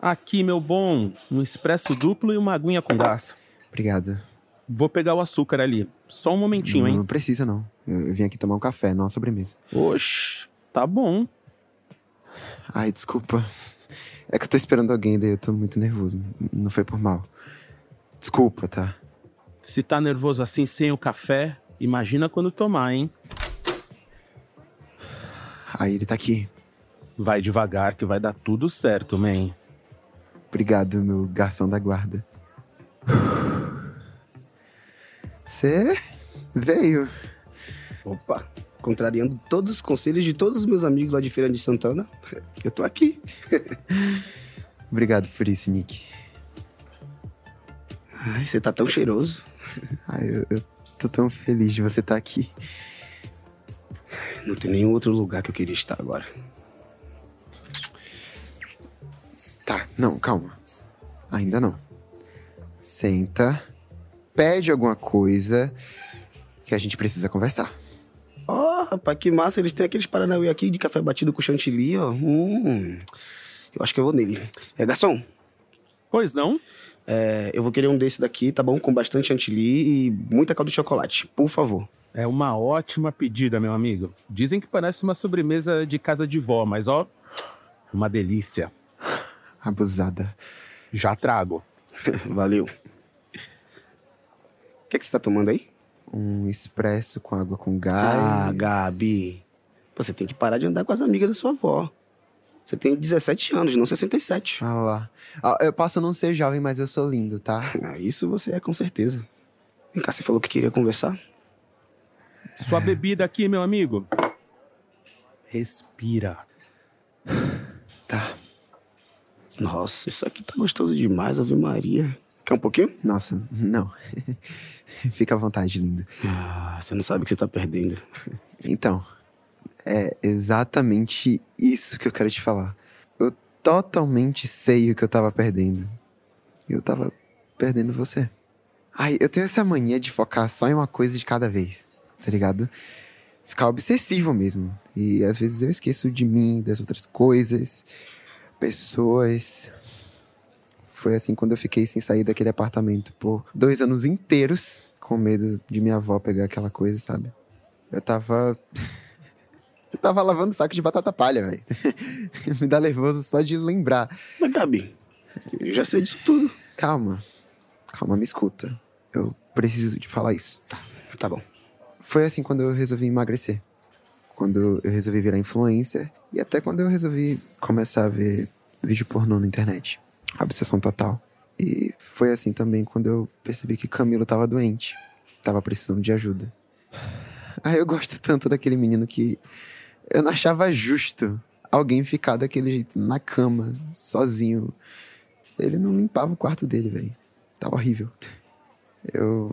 Aqui, meu bom, um expresso duplo e uma aguinha com gás. Obrigado. Vou pegar o açúcar ali. Só um momentinho, não, hein? Não precisa, não. Eu, eu vim aqui tomar um café, não uma sobremesa. Oxi, tá bom. Ai, desculpa. É que eu tô esperando alguém, daí eu tô muito nervoso. Não foi por mal. Desculpa, tá? Se tá nervoso assim sem o café, imagina quando tomar, hein? Aí ele tá aqui. Vai devagar que vai dar tudo certo, man. Obrigado, meu garçom da guarda. Você veio. Opa, contrariando todos os conselhos de todos os meus amigos lá de Feira de Santana, eu tô aqui. Obrigado por isso, Nick. Ai, você tá tão cheiroso. Ai, eu, eu tô tão feliz de você estar aqui. Não tem nenhum outro lugar que eu queria estar agora. Tá, não, calma. Ainda não. Senta, pede alguma coisa que a gente precisa conversar. Ó, oh, rapaz, que massa. Eles têm aqueles paranauê aqui de café batido com chantilly, ó. Hum, eu acho que eu vou nele. É, garçom. Pois não? É, eu vou querer um desse daqui, tá bom? Com bastante chantilly e muita calda de chocolate, por favor. É uma ótima pedida, meu amigo. Dizem que parece uma sobremesa de casa de vó, mas ó, uma delícia. Abusada. Já trago. Valeu. O que, que você tá tomando aí? Um expresso com água com gás. Ah, Gabi. Você tem que parar de andar com as amigas da sua avó. Você tem 17 anos, não 67. Ah lá. Ah, eu posso não ser jovem, mas eu sou lindo, tá? Ah, isso você é com certeza. Vem cá, você falou que queria conversar? Sua bebida aqui, meu amigo. Respira. Tá. Nossa, isso aqui tá gostoso demais, Ave Maria. Quer um pouquinho? Nossa, não. Fica à vontade, lindo. Ah, você não sabe o que você tá perdendo. Então, é exatamente isso que eu quero te falar. Eu totalmente sei o que eu tava perdendo. Eu tava perdendo você. Ai, eu tenho essa mania de focar só em uma coisa de cada vez, tá ligado? Ficar obsessivo mesmo. E às vezes eu esqueço de mim, das outras coisas, pessoas. Foi assim quando eu fiquei sem sair daquele apartamento por dois anos inteiros, com medo de minha avó pegar aquela coisa, sabe? Eu tava. Eu tava lavando saco de batata palha, velho. Me dá nervoso só de lembrar. Mas, Gabi, eu já sei disso tudo. Calma. Calma, me escuta. Eu preciso de falar isso. Tá, tá bom. Foi assim quando eu resolvi emagrecer. Quando eu resolvi virar influencer. E até quando eu resolvi começar a ver vídeo pornô na internet. Obsessão total. E foi assim também quando eu percebi que Camilo tava doente. Tava precisando de ajuda. Ah, eu gosto tanto daquele menino que eu não achava justo alguém ficar daquele jeito na cama, sozinho. Ele não limpava o quarto dele, velho. Tá horrível. Eu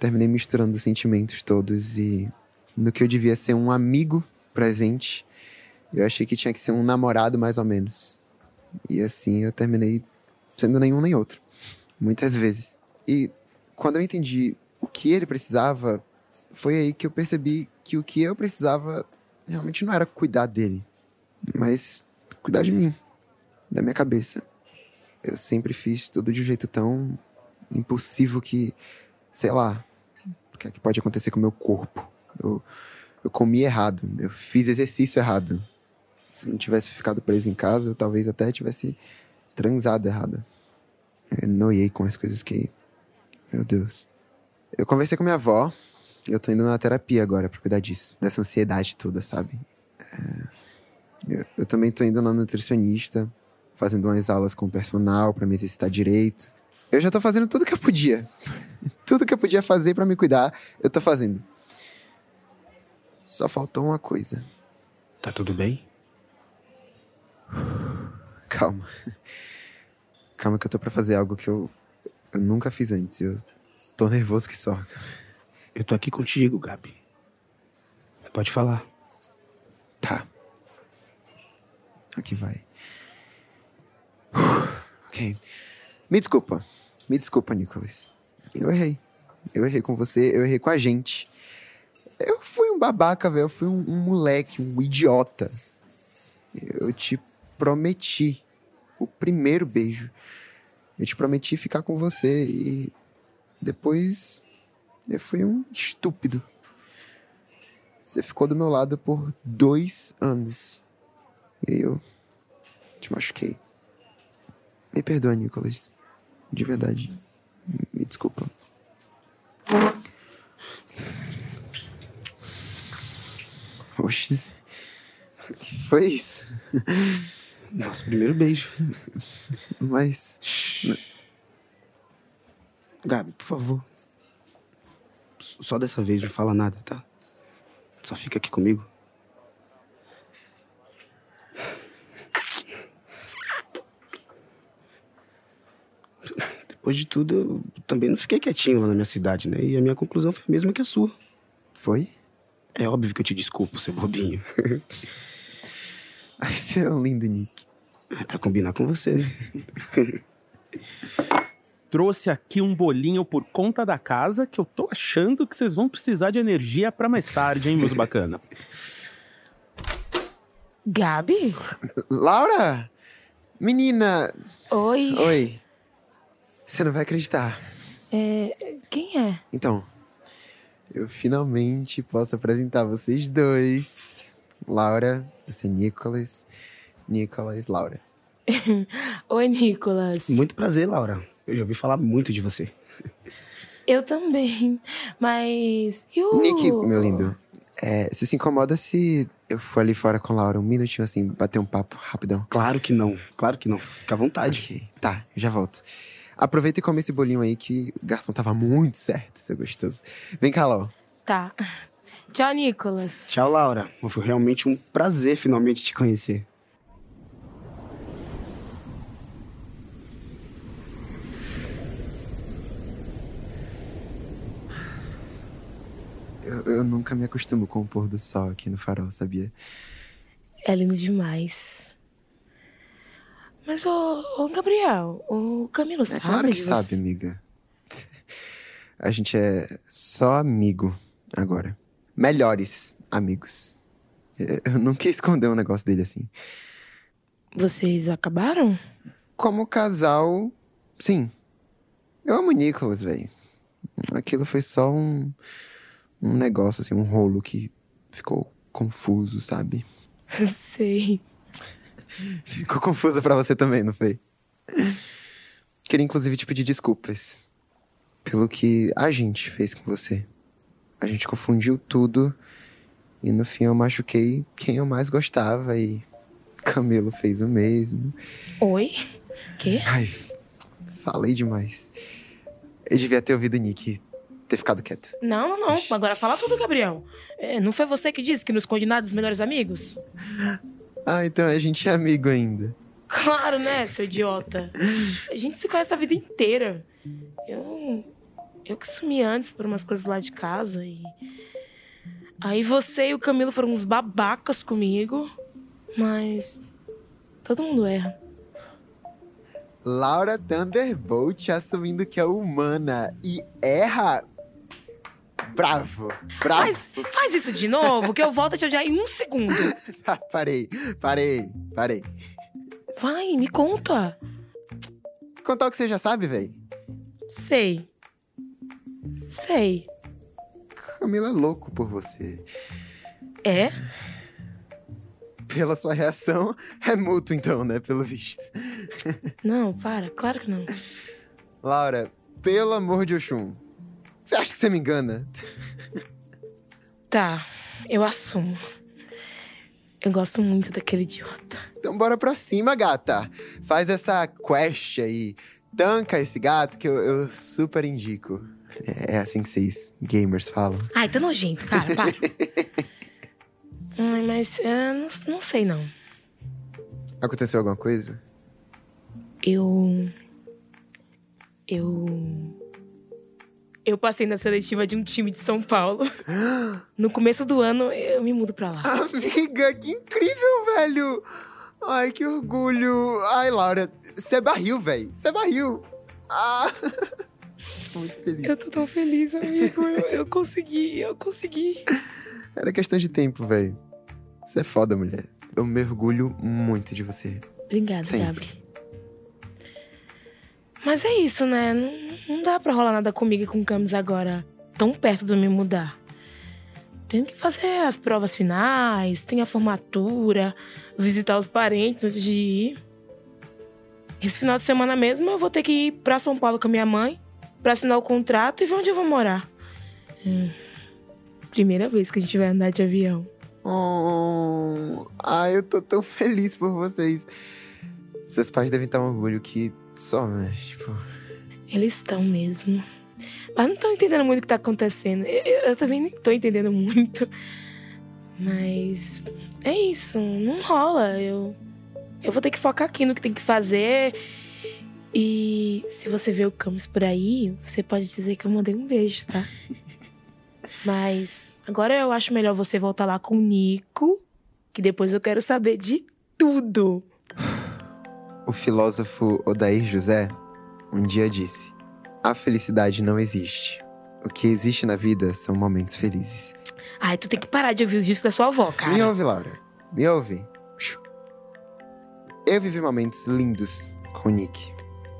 terminei misturando os sentimentos todos e no que eu devia ser um amigo presente, eu achei que tinha que ser um namorado mais ou menos. E assim eu terminei sendo nenhum nem outro. Muitas vezes. E quando eu entendi o que ele precisava, foi aí que eu percebi que o que eu precisava realmente não era cuidar dele, mas cuidar de mim, da minha cabeça. Eu sempre fiz tudo de um jeito tão impulsivo que, sei lá, o que é que pode acontecer com o meu corpo? Eu, eu comi errado, eu fiz exercício errado. Se não tivesse ficado preso em casa, eu talvez até tivesse transado errado. Eu noiei com as coisas que. Meu Deus. Eu conversei com minha avó, eu tô indo na terapia agora pra cuidar disso, dessa ansiedade toda, sabe? É... Eu, eu, também tô indo na nutricionista, fazendo umas aulas com o personal para me exercitar direito. Eu já tô fazendo tudo que eu podia. tudo que eu podia fazer para me cuidar, eu tô fazendo. Só faltou uma coisa. Tá tudo bem? Calma. Calma que eu tô pra fazer algo que eu, eu nunca fiz antes. Eu tô nervoso que só. Eu tô aqui contigo, Gabi. Pode falar. Tá. Aqui vai. Ok. Me desculpa. Me desculpa, Nicholas. Eu errei. Eu errei com você, eu errei com a gente. Fui um babaca, velho. Eu fui um, um moleque, um idiota. Eu te prometi o primeiro beijo. Eu te prometi ficar com você e depois eu fui um estúpido. Você ficou do meu lado por dois anos. E eu te machuquei. Me perdoa, Nicholas. De verdade. Me desculpa. Oxi. Que foi isso? Nosso primeiro beijo. Mas. Gabi, por favor. Só dessa vez não fala nada, tá? Só fica aqui comigo. Depois de tudo, eu também não fiquei quietinho lá na minha cidade, né? E a minha conclusão foi a mesma que a sua. Foi? É óbvio que eu te desculpo, seu bobinho. Ai, você é um lindo Nick. É pra combinar com você, né? Trouxe aqui um bolinho por conta da casa que eu tô achando que vocês vão precisar de energia pra mais tarde, hein, meus bacana? Gabi? Laura! Menina! Oi. Oi. Você não vai acreditar. É, quem é? Então, eu finalmente posso apresentar vocês dois. Laura, esse é Nicholas. Nicholas, Laura. Oi, Nicolas. Muito prazer, Laura. Eu já ouvi falar muito de você. Eu também. Mas. E o. Nick, meu lindo, é, você se incomoda se eu for ali fora com a Laura um minutinho assim, bater um papo rapidão? Claro que não, claro que não. Fica à vontade. Ok, tá, já volto. Aproveita e come esse bolinho aí que o garçom tava muito certo, seu gostoso. Vem cá, Lau. Tá. Tchau, Nicolas. Tchau, Laura. Foi realmente um prazer finalmente te conhecer. Eu, eu nunca me acostumo com o pôr do sol aqui no farol, sabia? É lindo demais. Mas, ô, ô Gabriel, o Camilo É sabe claro que sabe, você? amiga. A gente é só amigo agora. Melhores amigos. Eu eu não quis esconder um negócio dele assim. Vocês acabaram? Como casal, sim. Eu amo o Nicholas, velho. Aquilo foi só um, um negócio, assim, um rolo que ficou confuso, sabe? Sei. Ficou confuso pra você também, não foi? Queria inclusive te pedir desculpas pelo que a gente fez com você. A gente confundiu tudo e no fim eu machuquei quem eu mais gostava e Camilo fez o mesmo. Oi? Quê? Ai, falei demais. Eu devia ter ouvido o Nick ter ficado quieto. Não, não, não. Agora fala tudo, Gabriel. É, não foi você que disse que não esconde nada dos melhores amigos? Ah, então a gente é amigo ainda. Claro, né, seu idiota? A gente se conhece a vida inteira. Eu. Eu que sumi antes por umas coisas lá de casa e. Aí você e o Camilo foram uns babacas comigo. Mas. Todo mundo erra. Laura Thunderbolt assumindo que é humana e erra. Bravo, bravo. Faz, faz isso de novo, que eu volto a te odiar em um segundo. Tá, parei, parei, parei. Vai, me conta. Contar o que você já sabe, véi. Sei. Sei. Camila é louco por você. É? Pela sua reação, é mútuo então, né? Pelo visto. Não, para, claro que não. Laura, pelo amor de Oxum. Você acha que você me engana? Tá, eu assumo. Eu gosto muito daquele idiota. Então bora pra cima, gata. Faz essa quest aí. Tanca esse gato que eu, eu super indico. É assim que vocês gamers falam. Ai, tô nojento, cara, para. Ai, mas é, não, não sei não. Aconteceu alguma coisa? Eu. Eu. Eu passei na seletiva de um time de São Paulo. No começo do ano, eu me mudo pra lá. Amiga, que incrível, velho! Ai, que orgulho! Ai, Laura, você é barril, velho. Você barril. Ah! Muito feliz. Eu tô tão feliz, amigo. Eu, eu consegui, eu consegui. Era questão de tempo, velho. Você é foda, mulher. Eu mergulho muito de você. Obrigada, Sempre. Gabi. Mas é isso, né? Não, não dá pra rolar nada comigo e com o Camis agora, tão perto de me mudar. Tenho que fazer as provas finais, tem a formatura, visitar os parentes antes de ir. Esse final de semana mesmo eu vou ter que ir pra São Paulo com a minha mãe pra assinar o contrato e ver onde eu vou morar. Hum. Primeira vez que a gente vai andar de avião. Oh, ai, eu tô tão feliz por vocês. Seus pais devem estar um orgulho que só, né? Tipo. Eles estão mesmo. Mas não estão entendendo muito o que tá acontecendo. Eu, eu, também nem tô entendendo muito. Mas é isso, não rola. Eu, eu vou ter que focar aqui no que tem que fazer. E se você vê o Camus por aí, você pode dizer que eu mandei um beijo, tá? Mas agora eu acho melhor você voltar lá com o Nico, que depois eu quero saber de tudo. O filósofo Odair José um dia disse: A felicidade não existe. O que existe na vida são momentos felizes. Ai, tu tem que parar de ouvir os discos da sua avó, cara. Me ouve, Laura. Me ouve. Eu vivi momentos lindos com o Nick,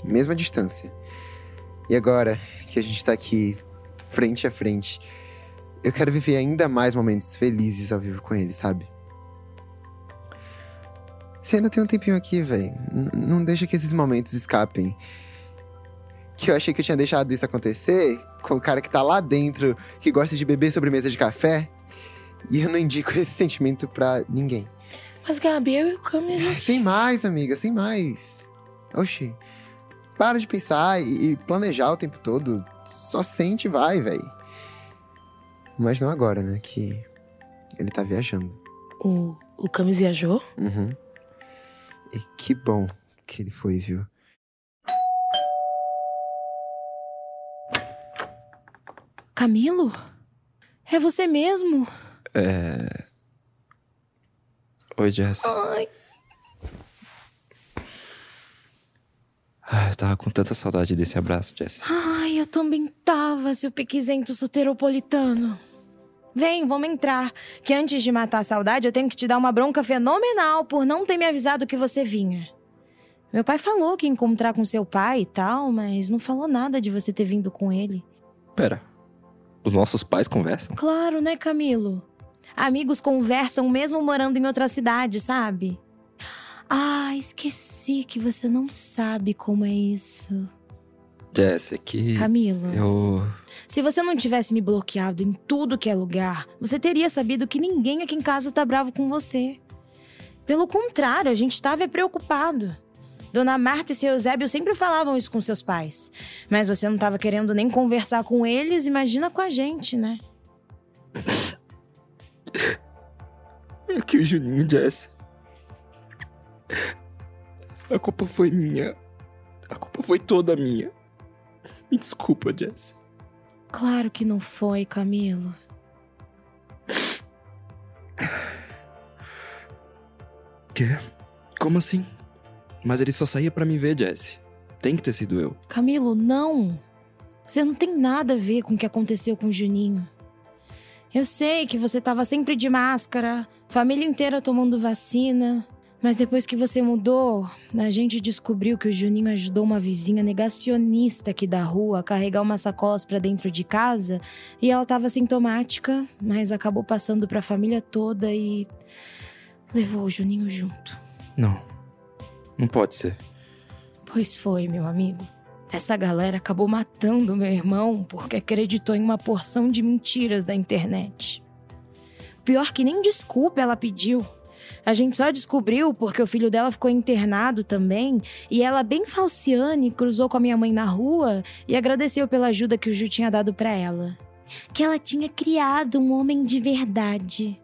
mesmo à distância. E agora que a gente tá aqui, frente a frente, eu quero viver ainda mais momentos felizes ao vivo com ele, sabe? Você ainda tem um tempinho aqui, velho. Não deixa que esses momentos escapem. Que eu achei que eu tinha deixado isso acontecer com o cara que tá lá dentro, que gosta de beber sobremesa de café. E eu não indico esse sentimento pra ninguém. Mas, Gabi, eu e o Cami, gente... Sem mais, amiga, sem mais. Oxi. Para de pensar e planejar o tempo todo. Só sente e vai, velho. Mas não agora, né? Que ele tá viajando. O, o Camis viajou? Uhum. E que bom que ele foi, viu? Camilo? É você mesmo? É. Oi, Jess. Ai. Ai, eu tava com tanta saudade desse abraço, Jess. Ai, eu também tava, seu pequizento soteropolitano. Vem, vamos entrar. Que antes de matar a saudade, eu tenho que te dar uma bronca fenomenal por não ter me avisado que você vinha. Meu pai falou que ia encontrar com seu pai e tal, mas não falou nada de você ter vindo com ele. Pera, os nossos pais conversam? Claro, né, Camilo? Amigos conversam mesmo morando em outra cidade, sabe? Ah, esqueci que você não sabe como é isso. Jess, que. Camilo. Eu. Se você não tivesse me bloqueado em tudo que é lugar, você teria sabido que ninguém aqui em casa tá bravo com você. Pelo contrário, a gente estava preocupado. Dona Marta e seu Eusébio sempre falavam isso com seus pais. Mas você não estava querendo nem conversar com eles, imagina com a gente, né? É que o Juninho, Jess. A culpa foi minha. A culpa foi toda minha. Me desculpa, Jess. Claro que não foi, Camilo. Quê? Como assim? Mas ele só saía para me ver, Jess. Tem que ter sido eu. Camilo, não. Você não tem nada a ver com o que aconteceu com o Juninho. Eu sei que você estava sempre de máscara, família inteira tomando vacina. Mas depois que você mudou, a gente descobriu que o Juninho ajudou uma vizinha negacionista aqui da rua a carregar umas sacolas para dentro de casa e ela estava sintomática, mas acabou passando para a família toda e levou o Juninho junto. Não. Não pode ser. Pois foi, meu amigo. Essa galera acabou matando meu irmão porque acreditou em uma porção de mentiras da internet. Pior que nem desculpa ela pediu. A gente só descobriu porque o filho dela ficou internado também e ela, bem falciane, cruzou com a minha mãe na rua e agradeceu pela ajuda que o Ju tinha dado para ela. Que ela tinha criado um homem de verdade.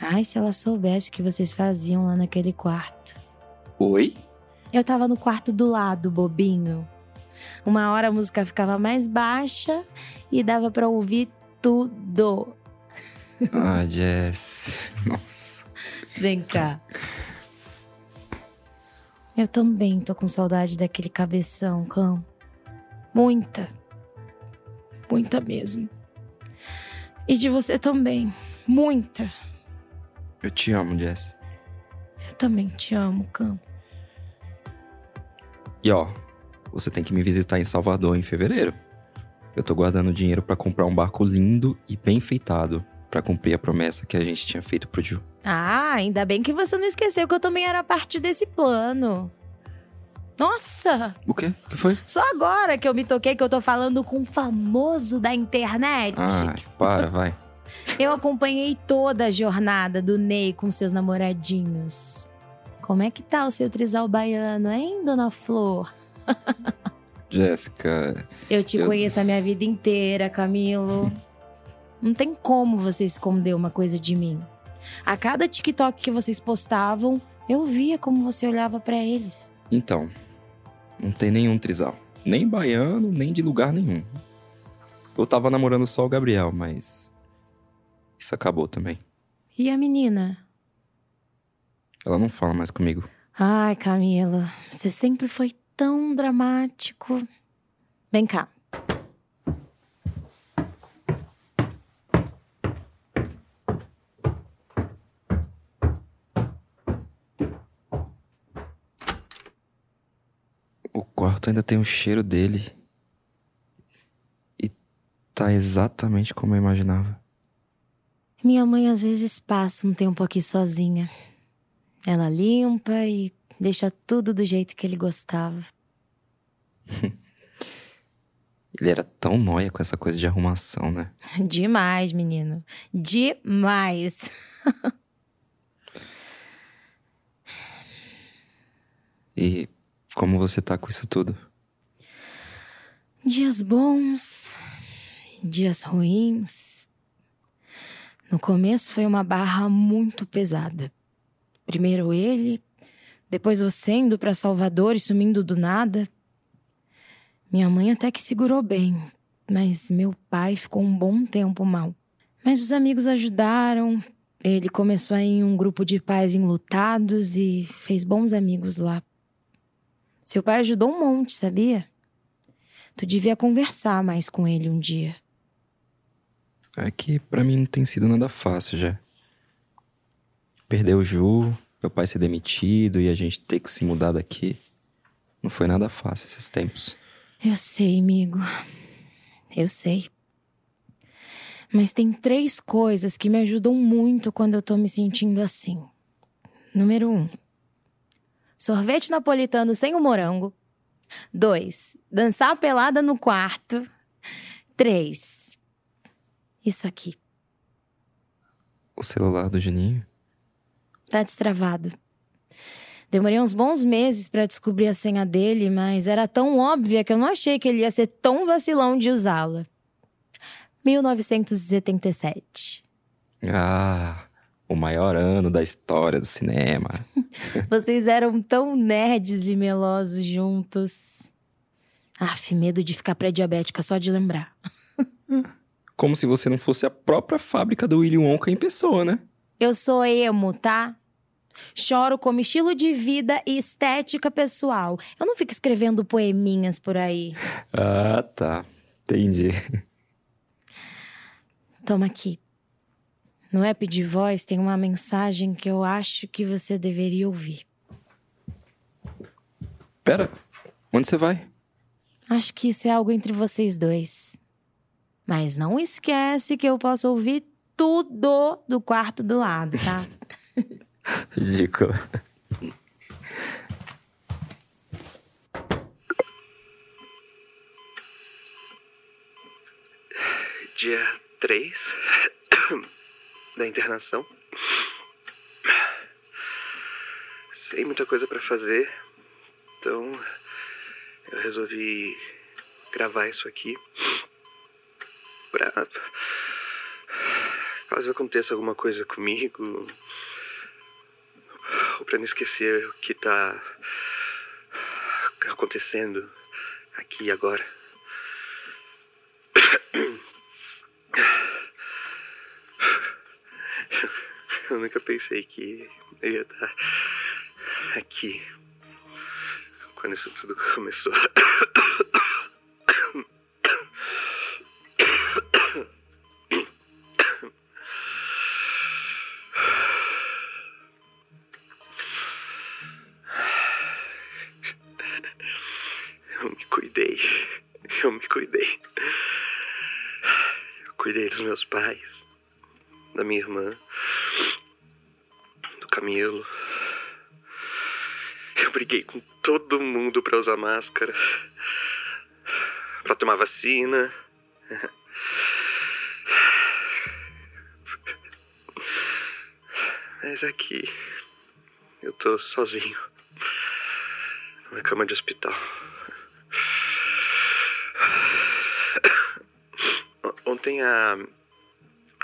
Ai, se ela soubesse o que vocês faziam lá naquele quarto. Oi? Eu tava no quarto do lado, bobinho. Uma hora a música ficava mais baixa e dava para ouvir tudo. Ah, Jess. Nossa. Vem cá. Eu também tô com saudade daquele cabeção, cão. Muita. Muita mesmo. E de você também. Muita. Eu te amo, Jess. Eu também te amo, cão. E ó, você tem que me visitar em Salvador em fevereiro. Eu tô guardando dinheiro pra comprar um barco lindo e bem enfeitado pra cumprir a promessa que a gente tinha feito pro Ju. Ah, ainda bem que você não esqueceu que eu também era parte desse plano. Nossa, O quê? O que foi? só agora que eu me toquei que eu tô falando com um famoso da internet. Ai, para, vai. Eu acompanhei toda a jornada do Ney com seus namoradinhos. Como é que tá o seu trisal baiano, hein, dona Flor? Jéssica, Eu te Eu- conheço a minha vida inteira, Camilo. Não tem como você esconder uma coisa de mim. A cada TikTok que vocês postavam, eu via como você olhava pra eles. então, não tem nenhum trisal. Nem baiano, nem de lugar nenhum. Eu tava namorando só o Gabriel, mas. Isso acabou também. E a menina? Ela não fala mais comigo. Ai, Camilo, você sempre foi tão dramático. Vem cá. Ainda tem o cheiro dele. E tá exatamente como eu imaginava. Minha mãe às vezes passa um tempo aqui sozinha. Ela limpa e deixa tudo do jeito que ele gostava. Ele era tão nóia com essa coisa de arrumação, né? Demais, menino. Demais. E como você tá com isso tudo? Dias bons, dias ruins. No começo foi uma barra muito pesada. Primeiro ele, depois você indo pra Salvador e sumindo do nada. Minha mãe até que segurou bem, mas meu pai ficou um bom tempo mal. Mas os amigos ajudaram. Ele começou em um grupo de pais enlutados e fez bons amigos lá. Seu pai ajudou um monte, sabia? Tu devia conversar mais com ele um dia. É que pra mim não tem sido nada fácil já. Perder o Ju, meu pai ser demitido e a gente ter que se mudar daqui. Não foi nada fácil esses tempos. Eu sei, amigo. Eu sei. Mas tem três coisas que me ajudam muito quando eu tô me sentindo assim. Número um: sorvete napolitano sem o morango. Dois: dançar pelada no quarto. Três: isso aqui. O celular do Juninho? Tá destravado. Demorei uns bons meses pra descobrir a senha dele, mas era tão óbvia que eu não achei que ele ia ser tão vacilão de usá-la. 1977. Ah, o maior ano da história do cinema. Vocês eram tão nerds e melosos juntos. Aff, medo de ficar pré-diabética só de lembrar. Como se você não fosse a própria fábrica do Willy Wonka em pessoa, né? Eu sou emo, tá? Choro como estilo de vida e estética pessoal. Eu não fico escrevendo poeminhas por aí. Ah, tá. Entendi. Toma aqui. No app de voz tem uma mensagem que eu acho que você deveria ouvir. Pera, onde você vai? Acho que isso é algo entre vocês dois. Mas não esquece que eu posso ouvir tudo do quarto do lado, tá? Ridículo. dia 3 da internação. Sem muita coisa pra fazer, então eu resolvi gravar isso aqui pra caso aconteça alguma coisa comigo ou pra não esquecer o que tá acontecendo aqui agora. Eu nunca pensei que eu ia estar aqui quando isso tudo começou. Eu me cuidei. Eu me cuidei. Eu cuidei dos meus pais, da minha irmã, Camilo. Eu briguei com todo mundo pra usar máscara, pra tomar vacina. Mas aqui eu tô sozinho numa cama de hospital. Ontem a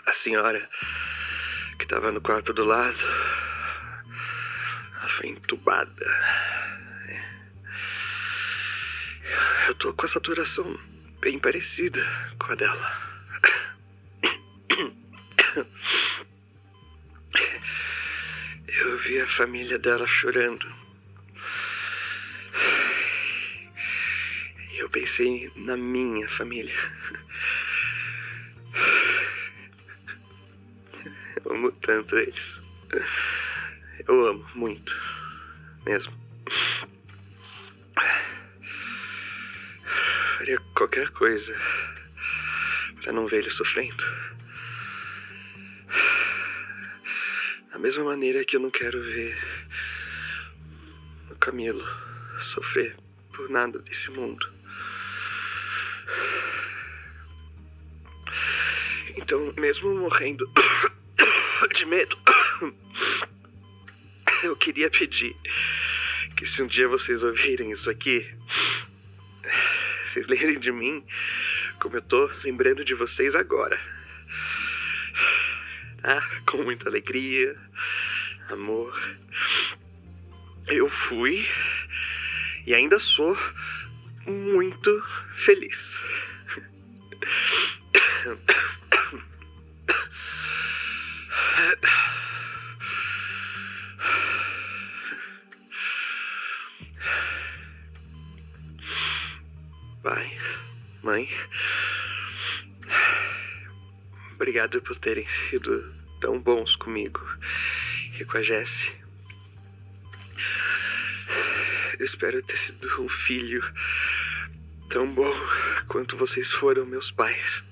a senhora que tava no quarto do lado foi entubada. Eu tô com a saturação bem parecida com a dela. Eu vi a família dela chorando. Eu pensei na minha família. Eu amo tanto eles. Eu amo muito. Mesmo. Faria qualquer coisa pra não ver eles sofrendo. Da mesma maneira que eu não quero ver o Camilo sofrer por nada desse mundo. Então, mesmo morrendo de medo, eu queria pedir que se um dia vocês ouvirem isso aqui, vocês lembrem de mim como eu tô lembrando de vocês agora. Tá? Com muita alegria, amor. Eu fui e ainda sou muito feliz. Mãe, obrigado por terem sido tão bons comigo e com a Jessie. Eu espero ter sido um filho tão bom quanto vocês foram meus pais.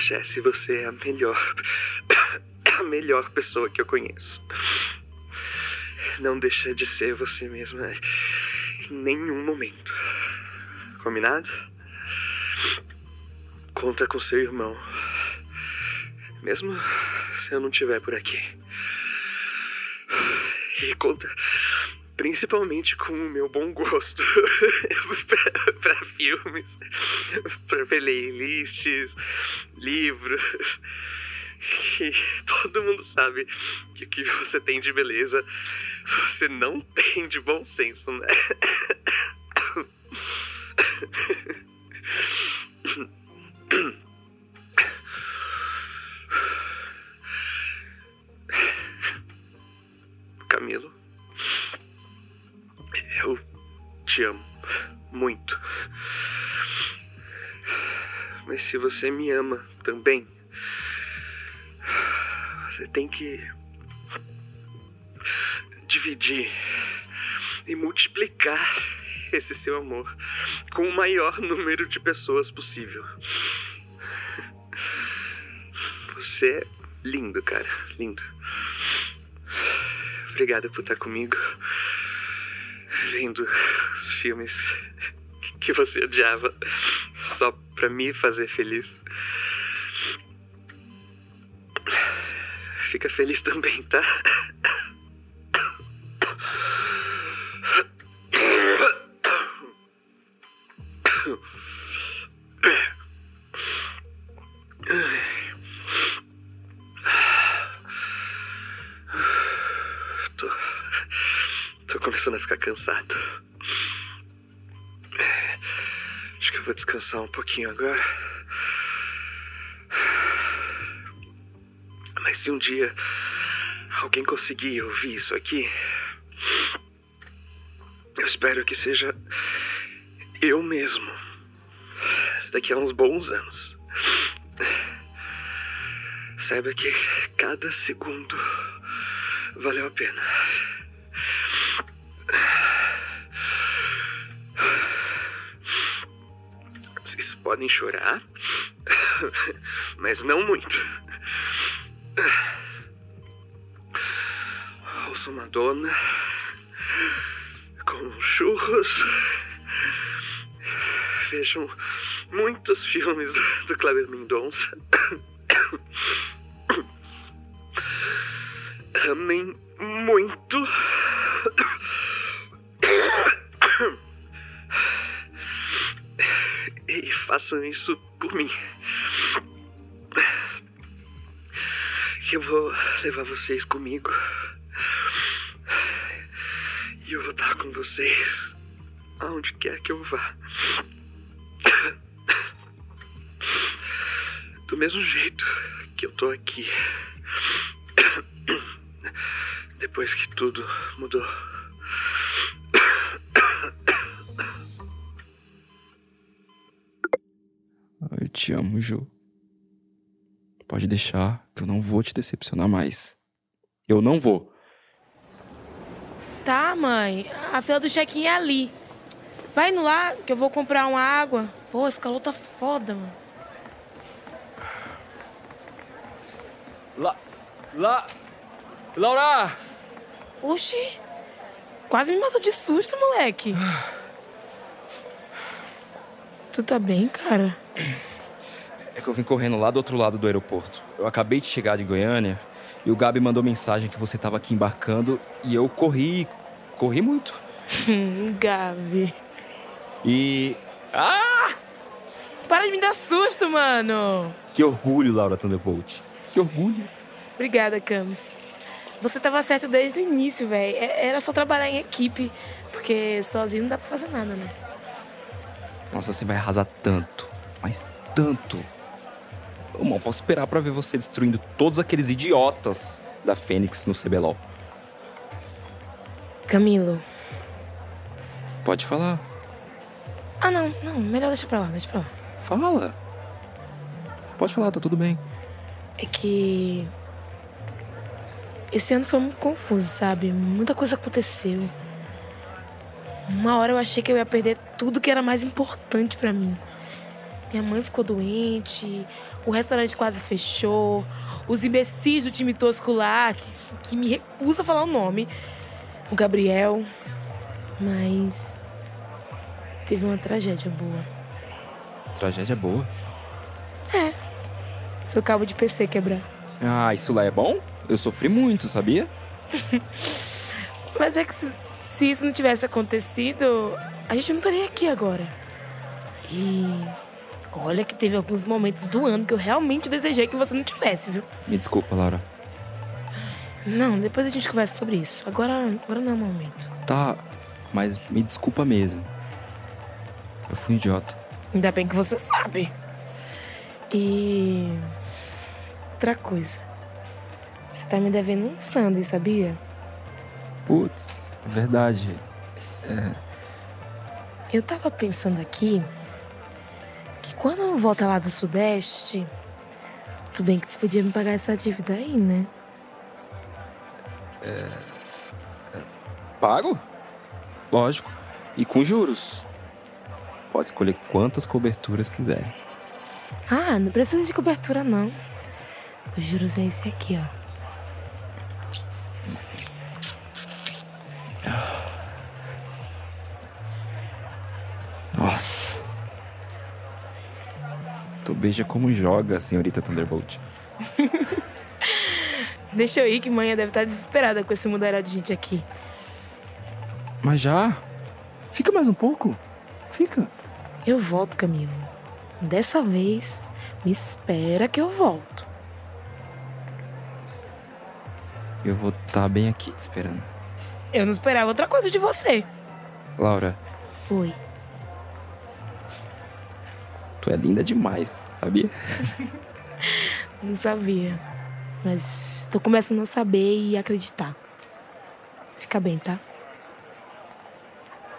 Jessie, você é a melhor, a melhor pessoa que eu conheço. Não deixa de ser você mesma em nenhum momento. Combinado? Conta com seu irmão. Mesmo se eu não estiver por aqui. E conta principalmente com o meu bom gosto pra filmes, pra playlists, livros. E todo mundo sabe que o que você tem de beleza, você não tem de bom senso, né? Camilo, eu te amo muito. Mas se você me ama também, você tem que dividir e multiplicar esse seu amor com o maior número de pessoas possível. Você é lindo, cara, lindo. Obrigado por estar comigo, vendo os filmes que você odiava só pra me fazer feliz. Fica feliz também, tá? Descansar um pouquinho agora. Mas se um dia alguém conseguir ouvir isso aqui, eu espero que seja eu mesmo. Daqui a uns bons anos. Saiba que cada segundo valeu a pena. Podem chorar, mas não muito. Ouço uma dona com churros. Vejam muitos filmes do, do Kleber Mendonça. Amem muito. Façam isso por mim. Que eu vou levar vocês comigo. E eu vou estar com vocês aonde quer que eu vá. Do mesmo jeito que eu tô aqui. Depois que tudo mudou. Te amo, Ju. Pode deixar que eu não vou te decepcionar mais. Eu não vou. Tá, mãe. A fila do check-in é ali. Vai indo lá que eu vou comprar uma água. Pô, esse calor tá foda, mano. Lá. Lá. Laura! Oxi. Quase me matou de susto, moleque. Tu tá bem, cara? É que eu vim correndo lá do outro lado do aeroporto. Eu acabei de chegar de Goiânia e o Gabi mandou mensagem que você tava aqui embarcando e eu corri. corri muito. Gabi. E. Ah! Para de me dar susto, mano. Que orgulho, Laura Thunderbolt. Que orgulho. Obrigada, Camus. Você tava certo desde o início, velho. Era só trabalhar em equipe. Porque sozinho não dá pra fazer nada, né? Nossa, você vai arrasar tanto. Mas tanto. Eu mal posso esperar pra ver você destruindo todos aqueles idiotas da Fênix no CBLOL. Camilo. Pode falar. Ah, não, não. Melhor deixa pra lá, deixa pra lá. Fala. Pode falar, tá tudo bem. É que. Esse ano foi muito confuso, sabe? Muita coisa aconteceu. Uma hora eu achei que eu ia perder tudo que era mais importante pra mim. Minha mãe ficou doente, o restaurante quase fechou, os imbecis do time tosco lá, que, que me recusa a falar o nome, o Gabriel. Mas. Teve uma tragédia boa. Tragédia boa. É. Seu cabo de PC quebrar. Ah, isso lá é bom? Eu sofri muito, sabia? Mas é que se, se isso não tivesse acontecido, a gente não estaria aqui agora. E olha que teve alguns momentos do ano que eu realmente desejei que você não tivesse, viu? Me desculpa, Laura. Não, depois a gente conversa sobre isso. Agora, agora não é o momento. Tá, mas me desculpa mesmo. Eu fui um idiota. Ainda bem que você sabe. E. Outra coisa. Você tá me devendo um sanduíche, sabia? Putz, verdade. Eu tava pensando aqui quando eu voltar lá do Sudeste, tudo bem que podia me pagar essa dívida aí, né? Pago? Lógico. E com juros. Pode escolher quantas coberturas quiser. Ah, não precisa de cobertura, não. Os juros é esse aqui, ó. Beija como joga, senhorita Thunderbolt. Deixa eu ir, que manhã deve estar desesperada com esse mudaral de gente aqui. Mas já? Fica mais um pouco. Fica. Eu volto, Camilo. Dessa vez, me espera que eu volto. Eu vou estar bem aqui te esperando. Eu não esperava outra coisa de você. Laura, Oi. Tu é linda demais, sabia? Não sabia. Mas tô começando a saber e acreditar. Fica bem, tá?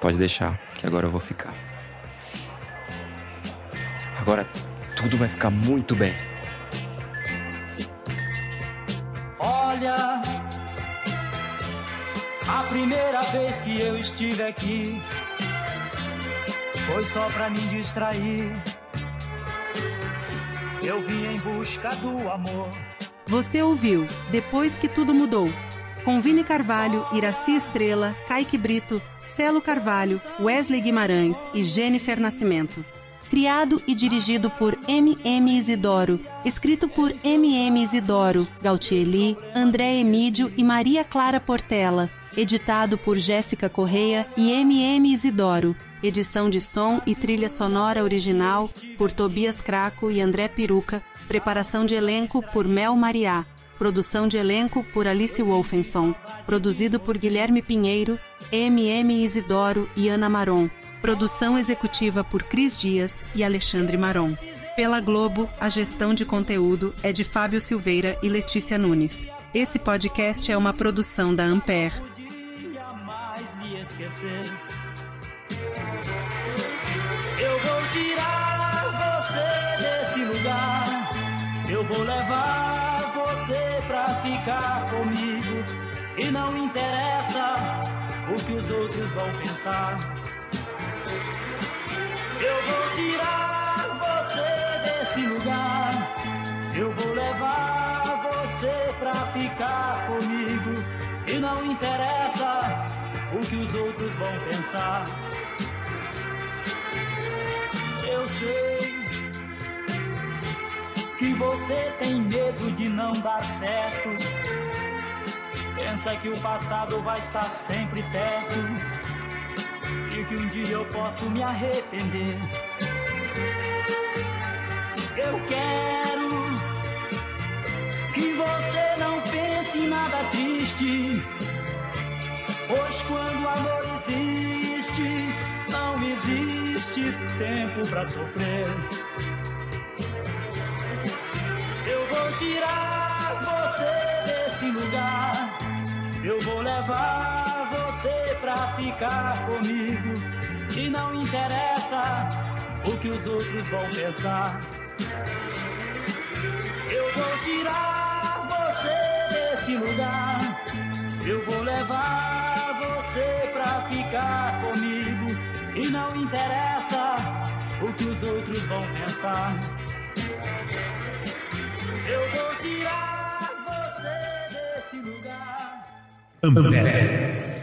Pode deixar, que agora eu vou ficar. Agora tudo vai ficar muito bem. Olha, A primeira vez que eu estive aqui foi só pra me distrair. Eu vim em busca do amor. Você ouviu Depois que Tudo Mudou. Com Vini Carvalho, Iraci Estrela, Kaique Brito, Celo Carvalho, Wesley Guimarães e Jennifer Nascimento. Criado e dirigido por M.M. Isidoro. Escrito por M.M. Isidoro, Gautieli, André Emídio e Maria Clara Portela. Editado por Jéssica Correia e M.M. Isidoro. Edição de som e trilha sonora original por Tobias Craco e André Peruca. Preparação de elenco por Mel Mariá. Produção de elenco por Alice Wolfenson. Produzido por Guilherme Pinheiro, M.M. Isidoro e Ana Maron. Produção executiva por Cris Dias e Alexandre Maron. Pela Globo, a gestão de conteúdo é de Fábio Silveira e Letícia Nunes. Esse podcast é uma produção da Ampere. Ficar comigo. E não interessa o que os outros vão pensar. Eu vou tirar você desse lugar. Eu vou levar você pra ficar comigo. E não interessa o que os outros vão pensar. Eu sei que você tem medo de não dar certo. Pensa que o passado vai estar sempre perto e que um dia eu posso me arrepender. Eu quero que você não pense em nada triste, pois quando o amor existe, não existe tempo pra sofrer. Tirar você desse lugar. Eu vou levar você pra ficar comigo. E não interessa o que os outros vão pensar. Eu vou tirar você desse lugar. Eu vou levar você pra ficar comigo. E não interessa o que os outros vão pensar. Eu vou tirar você desse lugar. Ambev.